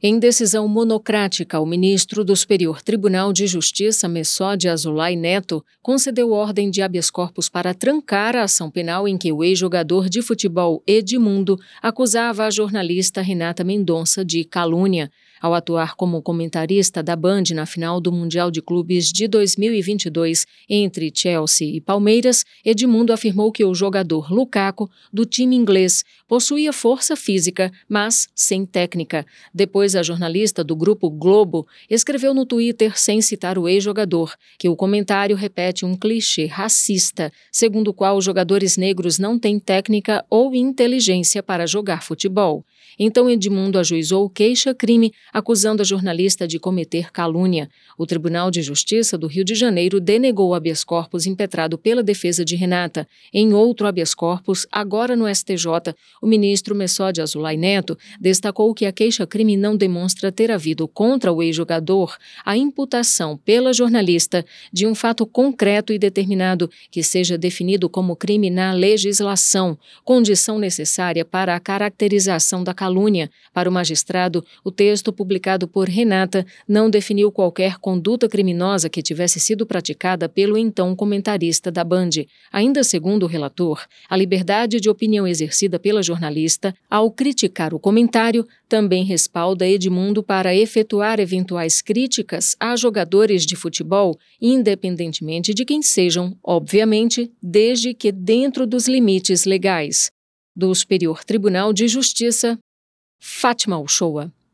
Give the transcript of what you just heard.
Em decisão monocrática, o ministro do Superior Tribunal de Justiça, Messode Azulay Neto, concedeu ordem de habeas corpus para trancar a ação penal em que o ex-jogador de futebol Edmundo acusava a jornalista Renata Mendonça de calúnia. Ao atuar como comentarista da Band na final do Mundial de Clubes de 2022 entre Chelsea e Palmeiras, Edmundo afirmou que o jogador Lukaku, do time inglês, possuía força física, mas sem técnica. Depois, a jornalista do grupo Globo escreveu no Twitter, sem citar o ex-jogador, que o comentário repete um clichê racista, segundo o qual jogadores negros não têm técnica ou inteligência para jogar futebol. Então Edmundo ajuizou queixa-crime, acusando a jornalista de cometer calúnia. O Tribunal de Justiça do Rio de Janeiro denegou o habeas corpus impetrado pela defesa de Renata. Em outro habeas corpus, agora no STJ, o ministro Messode Azulay Neto destacou que a queixa-crime não demonstra ter havido contra o ex-jogador a imputação pela jornalista de um fato concreto e determinado que seja definido como crime na legislação, condição necessária para a caracterização da calúnia. Para o magistrado, o texto publicado por Renata não definiu qualquer conduta criminosa que tivesse sido praticada pelo então comentarista da Band. Ainda segundo o relator, a liberdade de opinião exercida pela jornalista, ao criticar o comentário, também respalda Edmundo para efetuar eventuais críticas a jogadores de futebol, independentemente de quem sejam, obviamente, desde que dentro dos limites legais. Do Superior Tribunal de Justiça, Fátima Uchoa.